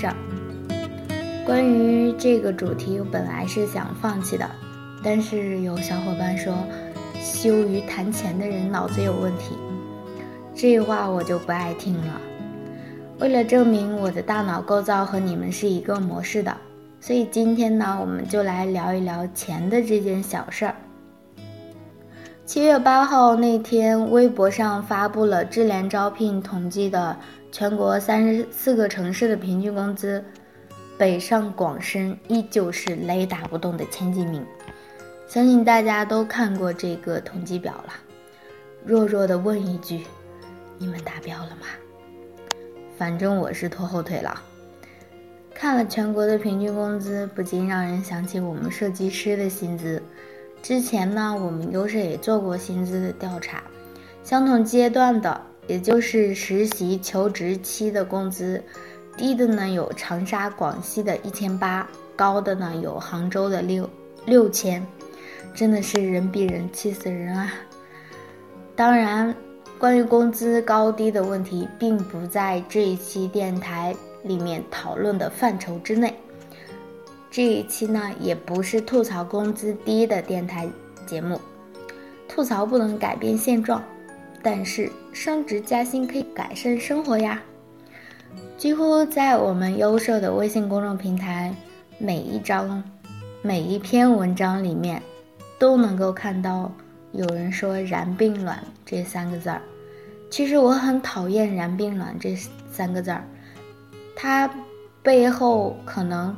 的那些事儿。关于这个主题，我本来是想放弃的，但是有小伙伴说，羞于谈钱的人脑子有问题，这话我就不爱听了。为了证明我的大脑构造和你们是一个模式的，所以今天呢，我们就来聊一聊钱的这件小事儿。七月八号那天，微博上发布了智联招聘统计的全国三十四个城市的平均工资，北上广深依旧是雷打不动的前几名。相信大家都看过这个统计表了。弱弱的问一句：你们达标了吗？反正我是拖后腿了。看了全国的平均工资，不禁让人想起我们设计师的薪资。之前呢，我们优势也做过薪资的调查，相同阶段的，也就是实习求职期的工资，低的呢有长沙、广西的一千八，高的呢有杭州的六六千，真的是人比人气死人啊！当然，关于工资高低的问题，并不在这一期电台里面讨论的范畴之内。这一期呢，也不是吐槽工资低的电台节目，吐槽不能改变现状，但是升职加薪可以改善生活呀。几乎在我们优秀的微信公众平台，每一张、每一篇文章里面，都能够看到有人说“燃并卵”这三个字儿。其实我很讨厌“燃并卵”这三个字儿，它背后可能。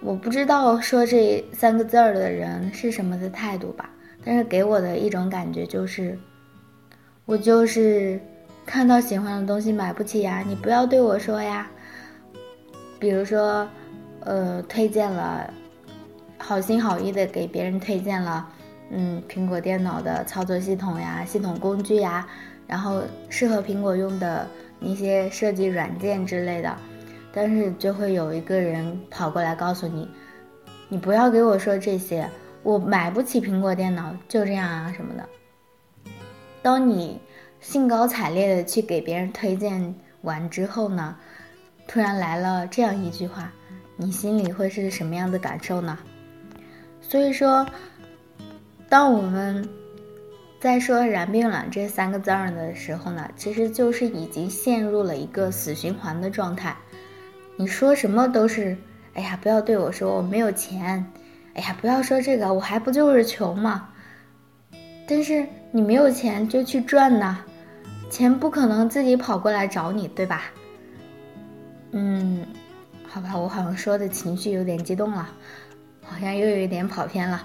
我不知道说这三个字儿的人是什么的态度吧，但是给我的一种感觉就是，我就是看到喜欢的东西买不起呀，你不要对我说呀。比如说，呃，推荐了，好心好意的给别人推荐了，嗯，苹果电脑的操作系统呀、系统工具呀，然后适合苹果用的那些设计软件之类的。但是就会有一个人跑过来告诉你，你不要给我说这些，我买不起苹果电脑，就这样啊什么的。当你兴高采烈的去给别人推荐完之后呢，突然来了这样一句话，你心里会是什么样的感受呢？所以说，当我们在说“燃并卵”这三个字儿的时候呢，其实就是已经陷入了一个死循环的状态。你说什么都是，哎呀，不要对我说我没有钱，哎呀，不要说这个，我还不就是穷吗？但是你没有钱就去赚呐，钱不可能自己跑过来找你，对吧？嗯，好吧，我好像说的情绪有点激动了，好像又有一点跑偏了。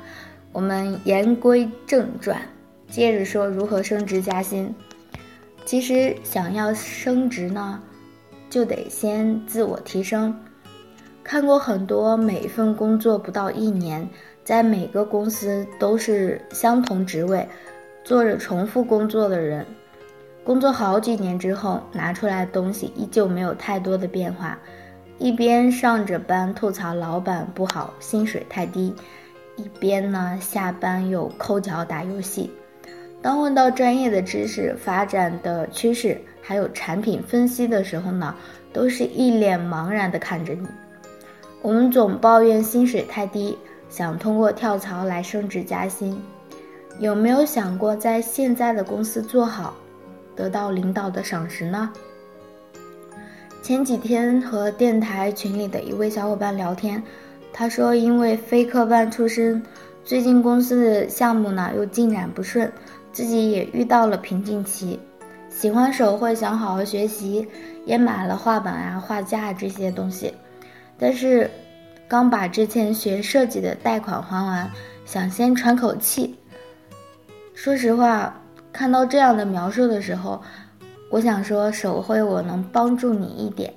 我们言归正传，接着说如何升职加薪。其实想要升职呢。就得先自我提升。看过很多每一份工作不到一年，在每个公司都是相同职位，做着重复工作的人，工作好几年之后拿出来的东西依旧没有太多的变化，一边上着班吐槽老板不好，薪水太低，一边呢下班又抠脚打游戏。当问到专业的知识发展的趋势，还有产品分析的时候呢，都是一脸茫然的看着你。我们总抱怨薪水太低，想通过跳槽来升职加薪，有没有想过在现在的公司做好，得到领导的赏识呢？前几天和电台群里的一位小伙伴聊天，他说因为非科班出身，最近公司的项目呢又进展不顺，自己也遇到了瓶颈期。喜欢手绘，想好好学习，也买了画板啊、画架这些东西，但是刚把之前学设计的贷款还完，想先喘口气。说实话，看到这样的描述的时候，我想说手绘我能帮助你一点，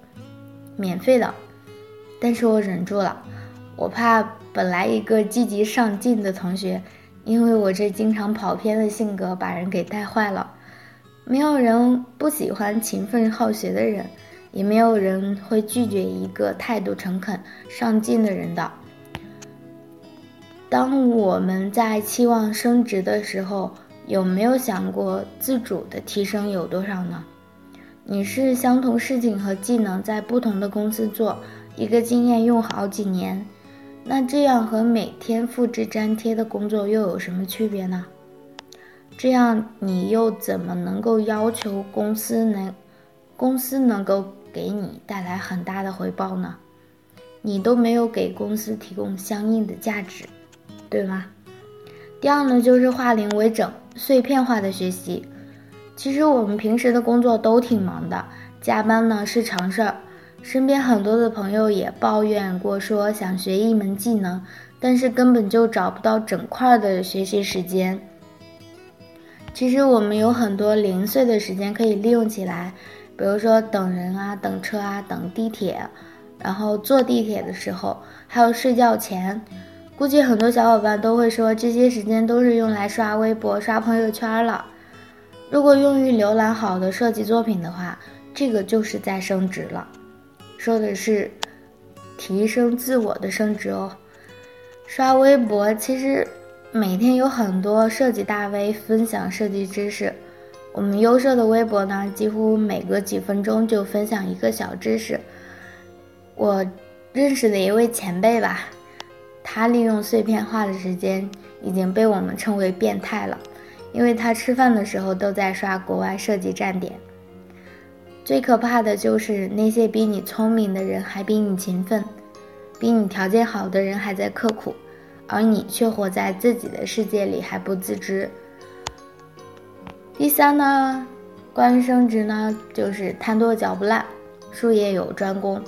免费的，但是我忍住了，我怕本来一个积极上进的同学，因为我这经常跑偏的性格把人给带坏了。没有人不喜欢勤奋好学的人，也没有人会拒绝一个态度诚恳、上进的人的。当我们在期望升职的时候，有没有想过自主的提升有多少呢？你是相同事情和技能在不同的公司做，一个经验用好几年，那这样和每天复制粘贴的工作又有什么区别呢？这样你又怎么能够要求公司能，公司能够给你带来很大的回报呢？你都没有给公司提供相应的价值，对吗？第二呢，就是化零为整、碎片化的学习。其实我们平时的工作都挺忙的，加班呢是常事儿。身边很多的朋友也抱怨过，说想学一门技能，但是根本就找不到整块的学习时间。其实我们有很多零碎的时间可以利用起来，比如说等人啊、等车啊、等地铁，然后坐地铁的时候，还有睡觉前。估计很多小伙伴都会说，这些时间都是用来刷微博、刷朋友圈了。如果用于浏览好的设计作品的话，这个就是在升值了。说的是提升自我的升值哦。刷微博其实。每天有很多设计大 V 分享设计知识，我们优设的微博呢，几乎每隔几分钟就分享一个小知识。我认识的一位前辈吧，他利用碎片化的时间已经被我们称为变态了，因为他吃饭的时候都在刷国外设计站点。最可怕的就是那些比你聪明的人还比你勤奋，比你条件好的人还在刻苦。而你却活在自己的世界里还不自知。第三呢，关于升职呢，就是贪多嚼不烂，术业有专攻，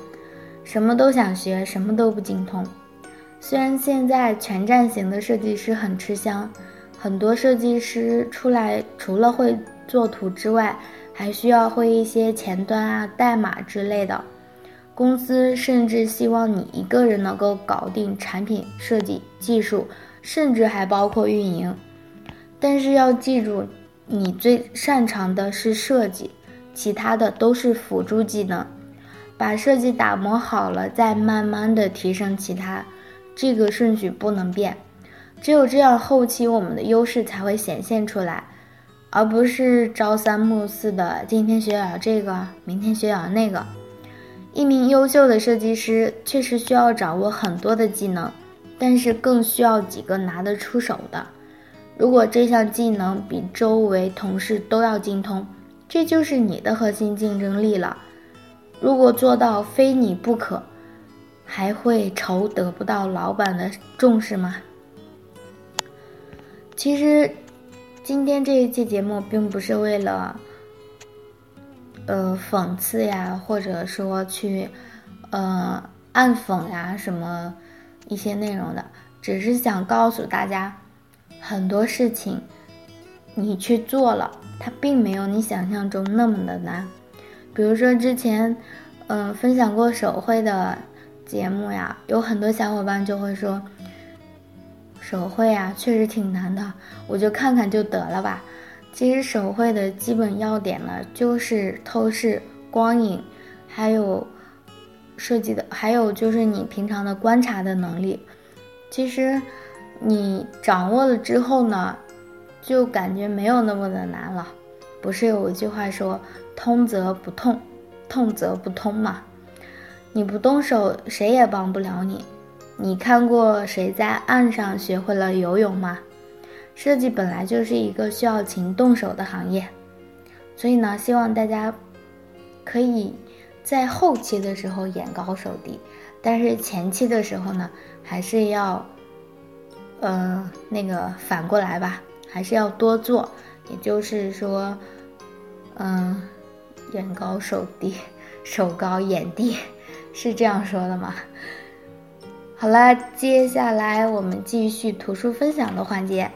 什么都想学，什么都不精通。虽然现在全站型的设计师很吃香，很多设计师出来除了会做图之外，还需要会一些前端啊、代码之类的。公司甚至希望你一个人能够搞定产品设计、技术，甚至还包括运营。但是要记住，你最擅长的是设计，其他的都是辅助技能。把设计打磨好了，再慢慢的提升其他，这个顺序不能变。只有这样，后期我们的优势才会显现出来，而不是朝三暮四的，今天学点这个，明天学点那个。一名优秀的设计师确实需要掌握很多的技能，但是更需要几个拿得出手的。如果这项技能比周围同事都要精通，这就是你的核心竞争力了。如果做到非你不可，还会愁得不到老板的重视吗？其实，今天这一期节目并不是为了。呃，讽刺呀，或者说去，呃，暗讽呀，什么一些内容的，只是想告诉大家，很多事情你去做了，它并没有你想象中那么的难。比如说之前，嗯，分享过手绘的节目呀，有很多小伙伴就会说，手绘啊，确实挺难的，我就看看就得了吧。其实手绘的基本要点呢，就是透视、光影，还有设计的，还有就是你平常的观察的能力。其实你掌握了之后呢，就感觉没有那么的难了。不是有一句话说“通则不痛，痛则不通”嘛？你不动手，谁也帮不了你。你看过谁在岸上学会了游泳吗？设计本来就是一个需要勤动手的行业，所以呢，希望大家可以在后期的时候眼高手低，但是前期的时候呢，还是要，呃，那个反过来吧，还是要多做。也就是说，嗯，眼高手低，手高眼低，是这样说的吗？好了，接下来我们继续图书分享的环节。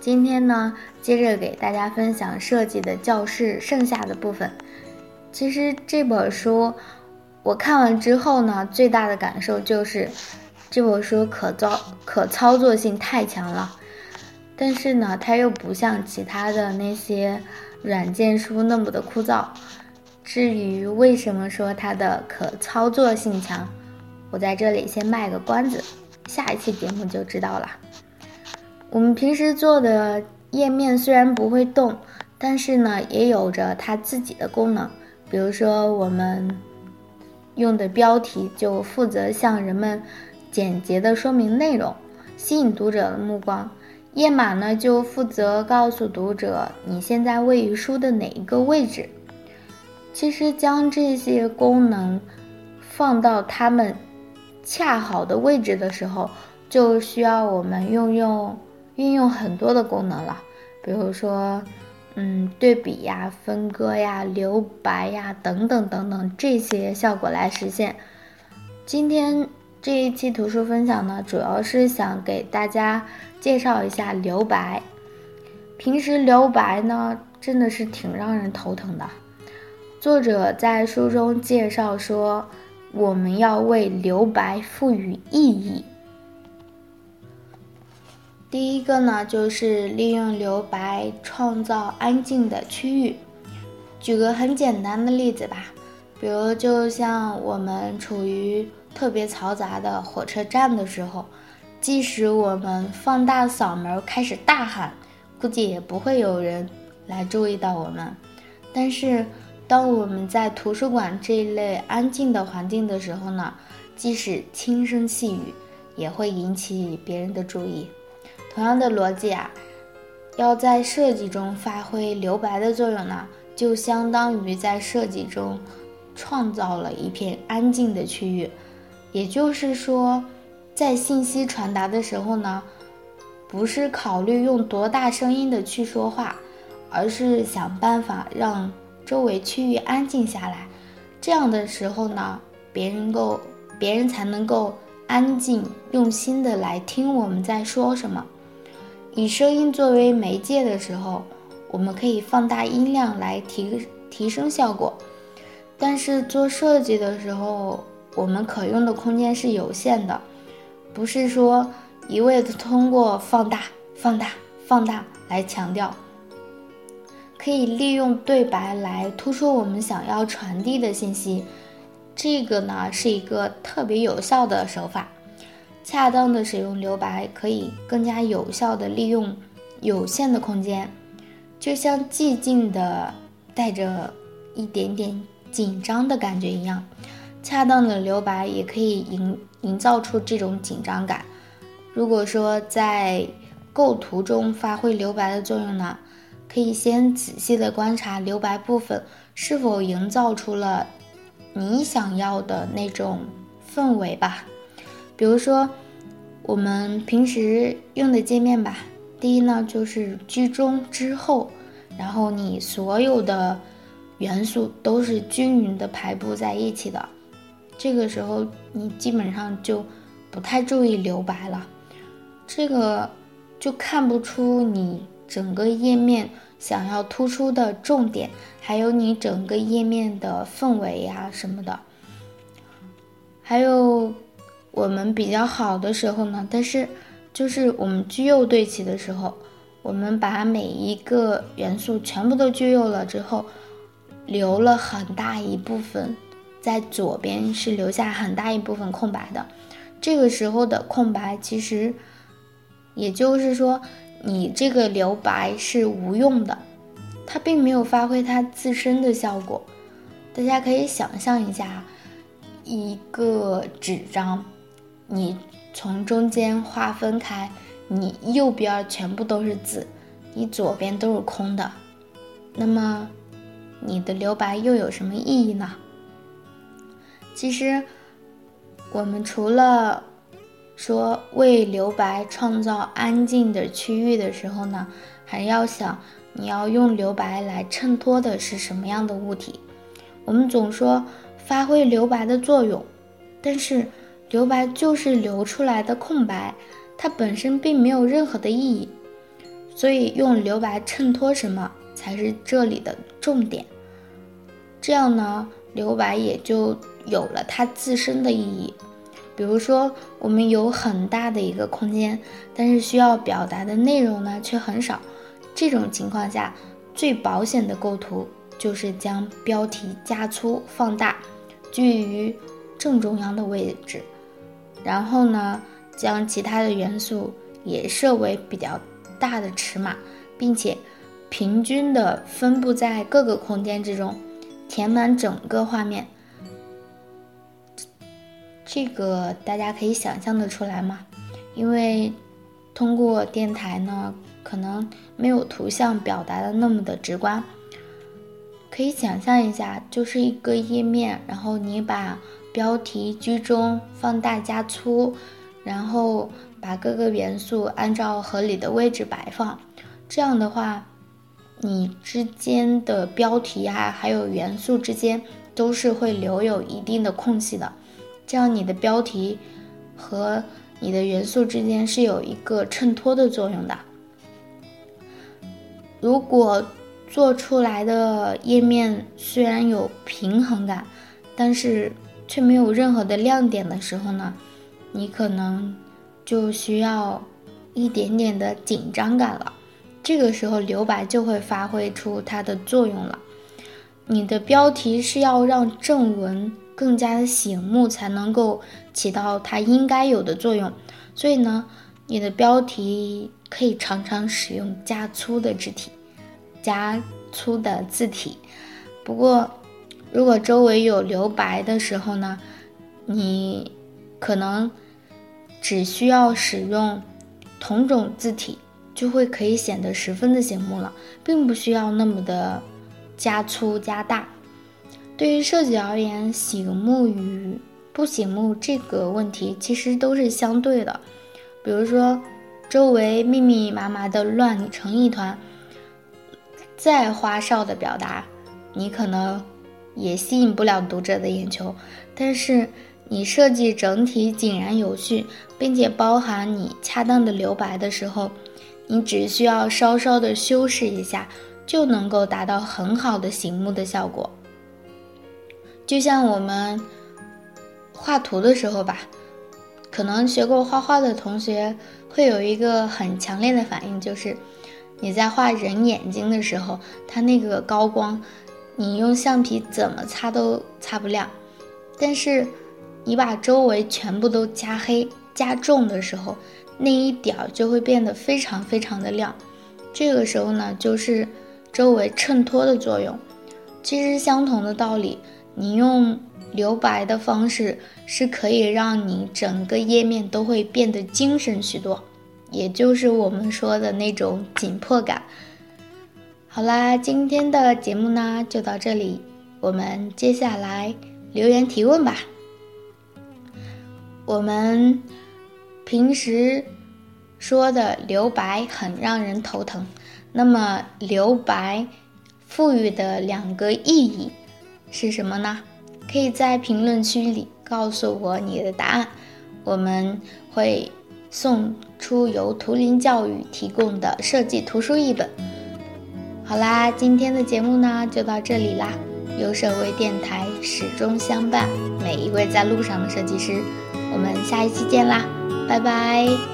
今天呢，接着给大家分享设计的教室剩下的部分。其实这本书我看完之后呢，最大的感受就是这本书可操可操作性太强了。但是呢，它又不像其他的那些软件书那么的枯燥。至于为什么说它的可操作性强，我在这里先卖个关子，下一期节目就知道了。我们平时做的页面虽然不会动，但是呢，也有着它自己的功能。比如说，我们用的标题就负责向人们简洁的说明内容，吸引读者的目光；页码呢，就负责告诉读者你现在位于书的哪一个位置。其实，将这些功能放到它们恰好的位置的时候，就需要我们运用运用很多的功能了，比如说。嗯，对比呀、分割呀、留白呀等等等等这些效果来实现。今天这一期图书分享呢，主要是想给大家介绍一下留白。平时留白呢，真的是挺让人头疼的。作者在书中介绍说，我们要为留白赋予意义。第一个呢，就是利用留白创造安静的区域。举个很简单的例子吧，比如就像我们处于特别嘈杂的火车站的时候，即使我们放大嗓门开始大喊，估计也不会有人来注意到我们。但是，当我们在图书馆这一类安静的环境的时候呢，即使轻声细语，也会引起别人的注意。同样的逻辑啊，要在设计中发挥留白的作用呢，就相当于在设计中创造了一片安静的区域。也就是说，在信息传达的时候呢，不是考虑用多大声音的去说话，而是想办法让周围区域安静下来。这样的时候呢，别人够，别人才能够安静用心的来听我们在说什么。以声音作为媒介的时候，我们可以放大音量来提提升效果。但是做设计的时候，我们可用的空间是有限的，不是说一味的通过放大、放大、放大来强调。可以利用对白来突出我们想要传递的信息，这个呢是一个特别有效的手法。恰当的使用留白，可以更加有效的利用有限的空间，就像寂静的带着一点点紧张的感觉一样。恰当的留白也可以营营造出这种紧张感。如果说在构图中发挥留白的作用呢，可以先仔细的观察留白部分是否营造出了你想要的那种氛围吧。比如说，我们平时用的界面吧，第一呢就是居中之后，然后你所有的元素都是均匀的排布在一起的，这个时候你基本上就不太注意留白了，这个就看不出你整个页面想要突出的重点，还有你整个页面的氛围呀什么的，还有。我们比较好的时候呢，但是就是我们居右对齐的时候，我们把每一个元素全部都居右了之后，留了很大一部分，在左边是留下很大一部分空白的。这个时候的空白，其实也就是说，你这个留白是无用的，它并没有发挥它自身的效果。大家可以想象一下，一个纸张。你从中间划分开，你右边全部都是字，你左边都是空的，那么你的留白又有什么意义呢？其实，我们除了说为留白创造安静的区域的时候呢，还要想你要用留白来衬托的是什么样的物体。我们总说发挥留白的作用，但是。留白就是留出来的空白，它本身并没有任何的意义，所以用留白衬托什么才是这里的重点。这样呢，留白也就有了它自身的意义。比如说，我们有很大的一个空间，但是需要表达的内容呢却很少，这种情况下，最保险的构图就是将标题加粗放大，居于正中央的位置。然后呢，将其他的元素也设为比较大的尺码，并且平均的分布在各个空间之中，填满整个画面。这个大家可以想象的出来吗？因为通过电台呢，可能没有图像表达的那么的直观。可以想象一下，就是一个页面，然后你把标题居中、放大加粗，然后把各个元素按照合理的位置摆放。这样的话，你之间的标题啊，还有元素之间都是会留有一定的空隙的。这样你的标题和你的元素之间是有一个衬托的作用的。如果做出来的页面虽然有平衡感，但是却没有任何的亮点的时候呢，你可能就需要一点点的紧张感了。这个时候留白就会发挥出它的作用了。你的标题是要让正文更加的醒目，才能够起到它应该有的作用。所以呢，你的标题可以常常使用加粗的字体。加粗的字体，不过如果周围有留白的时候呢，你可能只需要使用同种字体，就会可以显得十分的醒目了，并不需要那么的加粗加大。对于设计而言，醒目与不醒目这个问题其实都是相对的。比如说，周围密密麻麻的乱成一团。再花哨的表达，你可能也吸引不了读者的眼球。但是你设计整体井然有序，并且包含你恰当的留白的时候，你只需要稍稍的修饰一下，就能够达到很好的醒目的效果。就像我们画图的时候吧，可能学过画画的同学会有一个很强烈的反应，就是。你在画人眼睛的时候，它那个高光，你用橡皮怎么擦都擦不亮。但是，你把周围全部都加黑加重的时候，那一点儿就会变得非常非常的亮。这个时候呢，就是周围衬托的作用。其实相同的道理，你用留白的方式是可以让你整个页面都会变得精神许多。也就是我们说的那种紧迫感。好啦，今天的节目呢就到这里，我们接下来留言提问吧。我们平时说的留白很让人头疼，那么留白赋予的两个意义是什么呢？可以在评论区里告诉我你的答案，我们会。送出由图灵教育提供的设计图书一本。好啦，今天的节目呢就到这里啦。优设微电台始终相伴每一位在路上的设计师，我们下一期见啦，拜拜。